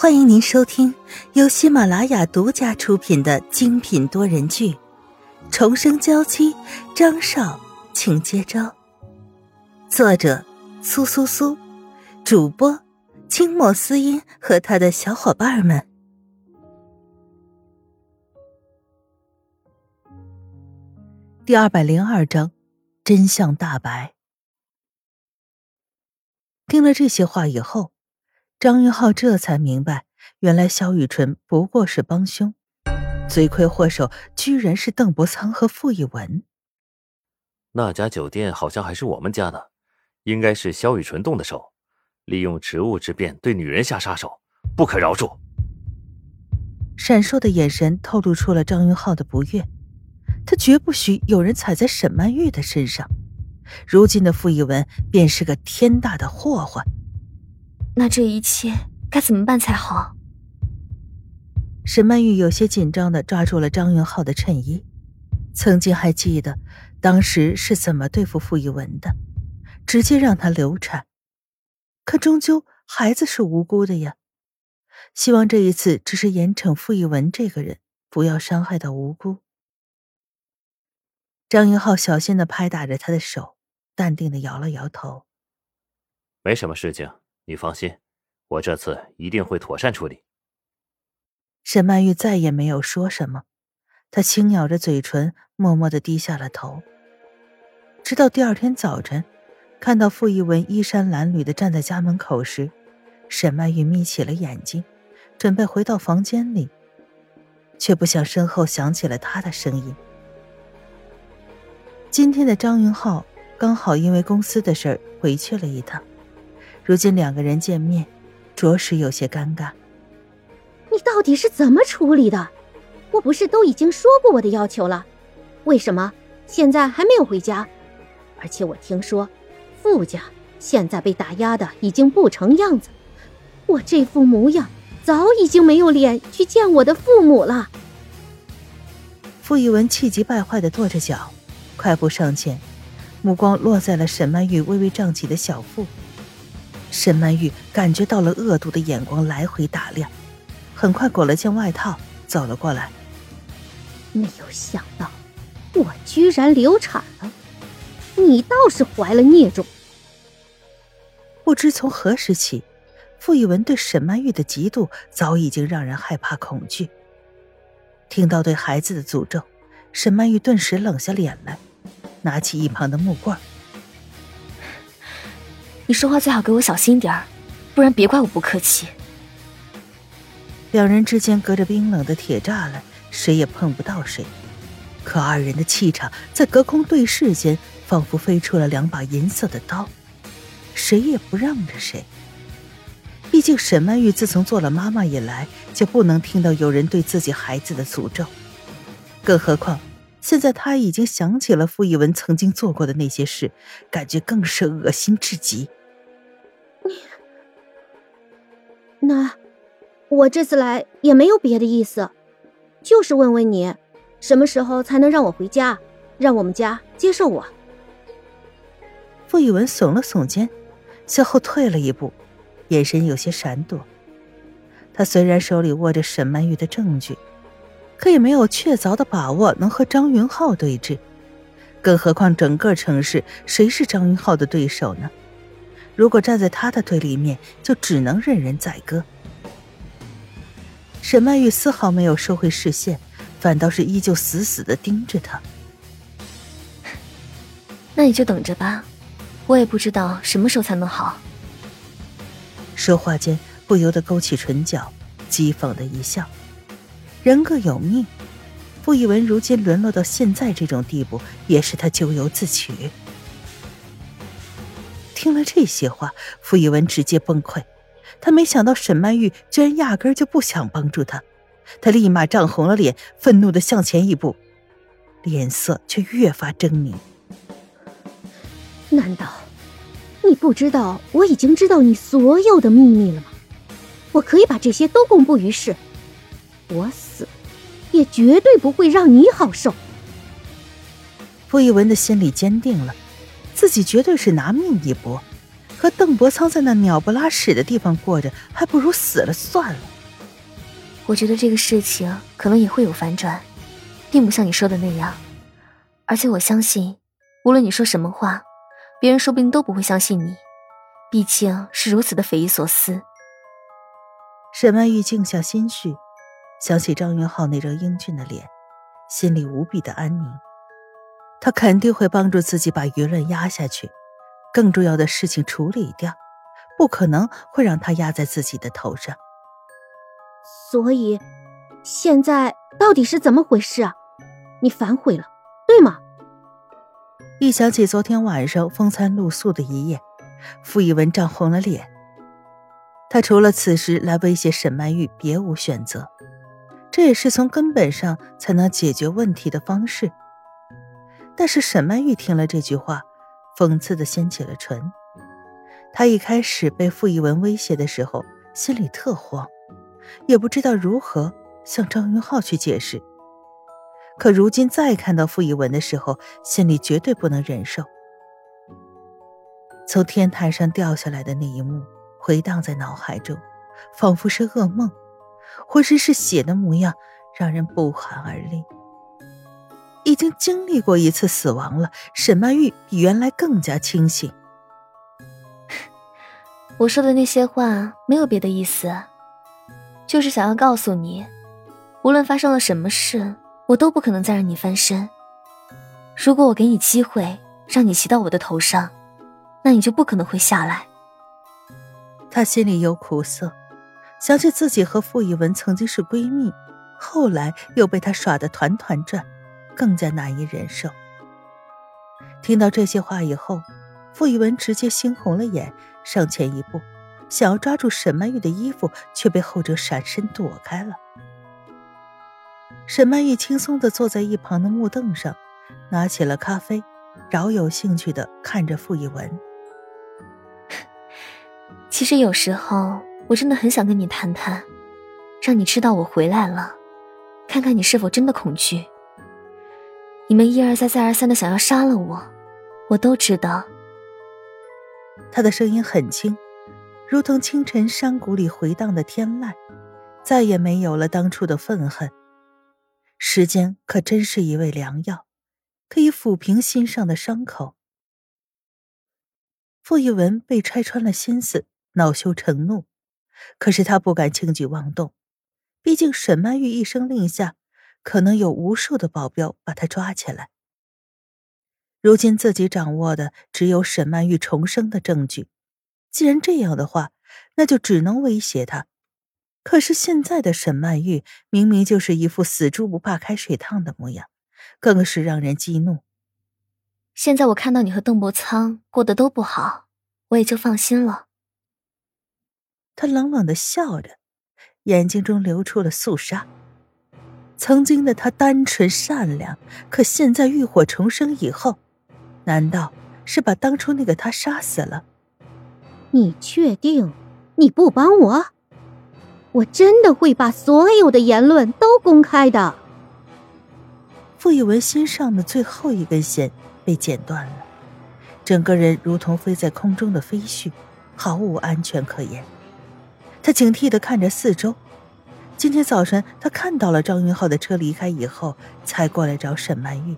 欢迎您收听由喜马拉雅独家出品的精品多人剧《重生娇妻》，张少，请接招。作者：苏苏苏，主播：清末思音和他的小伙伴们。第二百零二章，真相大白。听了这些话以后。张云浩这才明白，原来萧雨纯不过是帮凶，罪魁祸首居然是邓伯苍和傅一文。那家酒店好像还是我们家的，应该是萧雨纯动的手，利用职务之便对女人下杀手，不可饶恕。闪烁的眼神透露出了张云浩的不悦，他绝不许有人踩在沈曼玉的身上。如今的傅一文便是个天大的祸患。那这一切该怎么办才好？沈曼玉有些紧张的抓住了张云浩的衬衣，曾经还记得当时是怎么对付傅一文的，直接让他流产。可终究孩子是无辜的呀，希望这一次只是严惩傅一文这个人，不要伤害到无辜。张云浩小心的拍打着他的手，淡定的摇了摇头：“没什么事情。”你放心，我这次一定会妥善处理。沈曼玉再也没有说什么，她轻咬着嘴唇，默默的低下了头。直到第二天早晨，看到傅一文衣衫褴褛的站在家门口时，沈曼玉眯起了眼睛，准备回到房间里，却不想身后响起了他的声音。今天的张云浩刚好因为公司的事儿回去了一趟。如今两个人见面，着实有些尴尬。你到底是怎么处理的？我不是都已经说过我的要求了，为什么现在还没有回家？而且我听说，傅家现在被打压的已经不成样子，我这副模样早已经没有脸去见我的父母了。傅一文气急败坏的跺着脚，快步上前，目光落在了沈曼玉微微胀起的小腹。沈曼玉感觉到了恶毒的眼光来回打量，很快裹了件外套走了过来。没有想到，我居然流产了，你倒是怀了孽种。不知从何时起，傅一文对沈曼玉的嫉妒早已经让人害怕恐惧。听到对孩子的诅咒，沈曼玉顿时冷下脸来，拿起一旁的木棍。你说话最好给我小心点儿，不然别怪我不客气。两人之间隔着冰冷的铁栅栏，谁也碰不到谁。可二人的气场在隔空对视间，仿佛飞出了两把银色的刀，谁也不让着谁。毕竟沈曼玉自从做了妈妈以来，就不能听到有人对自己孩子的诅咒，更何况现在她已经想起了傅一文曾经做过的那些事，感觉更是恶心至极。那，我这次来也没有别的意思，就是问问你，什么时候才能让我回家，让我们家接受我？傅雨文耸了耸肩，向后退了一步，眼神有些闪躲。他虽然手里握着沈曼玉的证据，可也没有确凿的把握能和张云浩对峙，更何况整个城市谁是张云浩的对手呢？如果站在他的对立面，就只能任人宰割。沈曼玉丝毫没有收回视线，反倒是依旧死死的盯着他。那你就等着吧，我也不知道什么时候才能好。说话间不由得勾起唇角，讥讽的一笑。人各有命，傅一文如今沦落到现在这种地步，也是他咎由自取。听了这些话，傅一文直接崩溃。他没想到沈曼玉居然压根就不想帮助他，他立马涨红了脸，愤怒的向前一步，脸色却越发狰狞。难道你不知道我已经知道你所有的秘密了吗？我可以把这些都公布于世，我死也绝对不会让你好受。傅一文的心里坚定了。自己绝对是拿命一搏，和邓伯苍在那鸟不拉屎的地方过着，还不如死了算了。我觉得这个事情可能也会有反转，并不像你说的那样。而且我相信，无论你说什么话，别人说不定都不会相信你，毕竟是如此的匪夷所思。沈曼玉静下心绪，想起张云浩那张英俊的脸，心里无比的安宁。他肯定会帮助自己把舆论压下去，更重要的事情处理掉，不可能会让他压在自己的头上。所以，现在到底是怎么回事啊？你反悔了，对吗？一想起昨天晚上风餐露宿的一夜，傅一文涨红了脸。他除了此时来威胁沈曼玉，别无选择。这也是从根本上才能解决问题的方式。但是沈曼玉听了这句话，讽刺的掀起了唇。她一开始被傅一文威胁的时候，心里特慌，也不知道如何向张云浩去解释。可如今再看到傅一文的时候，心里绝对不能忍受。从天台上掉下来的那一幕回荡在脑海中，仿佛是噩梦，浑身是血的模样，让人不寒而栗。已经经历过一次死亡了，沈曼玉比原来更加清醒。我说的那些话没有别的意思，就是想要告诉你，无论发生了什么事，我都不可能再让你翻身。如果我给你机会让你骑到我的头上，那你就不可能会下来。她心里有苦涩，想起自己和傅以文曾经是闺蜜，后来又被他耍得团团转。更加难以忍受。听到这些话以后，傅一文直接猩红了眼，上前一步，想要抓住沈曼玉的衣服，却被后者闪身躲开了。沈曼玉轻松地坐在一旁的木凳上，拿起了咖啡，饶有兴趣地看着傅一文。其实有时候我真的很想跟你谈谈，让你知道我回来了，看看你是否真的恐惧。你们一而再、再而三的想要杀了我，我都知道。他的声音很轻，如同清晨山谷里回荡的天籁，再也没有了当初的愤恨。时间可真是一味良药，可以抚平心上的伤口。傅一文被拆穿了心思，恼羞成怒，可是他不敢轻举妄动，毕竟沈曼玉一声令下。可能有无数的保镖把他抓起来。如今自己掌握的只有沈曼玉重生的证据，既然这样的话，那就只能威胁他。可是现在的沈曼玉明明就是一副死猪不怕开水烫的模样，更是让人激怒。现在我看到你和邓伯苍过得都不好，我也就放心了。他冷冷的笑着，眼睛中流出了肃杀。曾经的他单纯善良，可现在浴火重生以后，难道是把当初那个他杀死了？你确定你不帮我？我真的会把所有的言论都公开的。傅一文心上的最后一根弦被剪断了，整个人如同飞在空中的飞絮，毫无安全可言。他警惕的看着四周。今天早晨，他看到了张云浩的车离开以后，才过来找沈曼玉。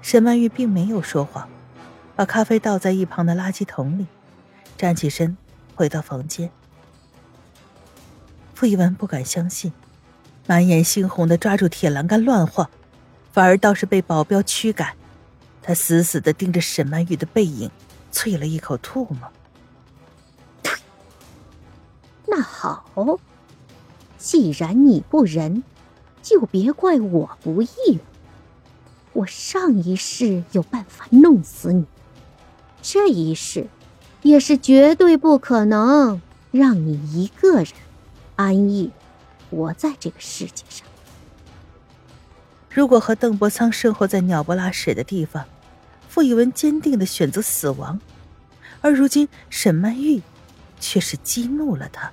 沈曼玉并没有说谎，把咖啡倒在一旁的垃圾桶里，站起身回到房间。傅一文不敢相信，满眼猩红的抓住铁栏杆乱晃，反而倒是被保镖驱赶。他死死的盯着沈曼玉的背影，啐了一口唾沫。那好。既然你不仁，就别怪我不义了。我上一世有办法弄死你，这一世也是绝对不可能让你一个人安逸活在这个世界上。如果和邓伯苍生活在鸟不拉屎的地方，傅以文坚定的选择死亡，而如今沈曼玉却是激怒了他。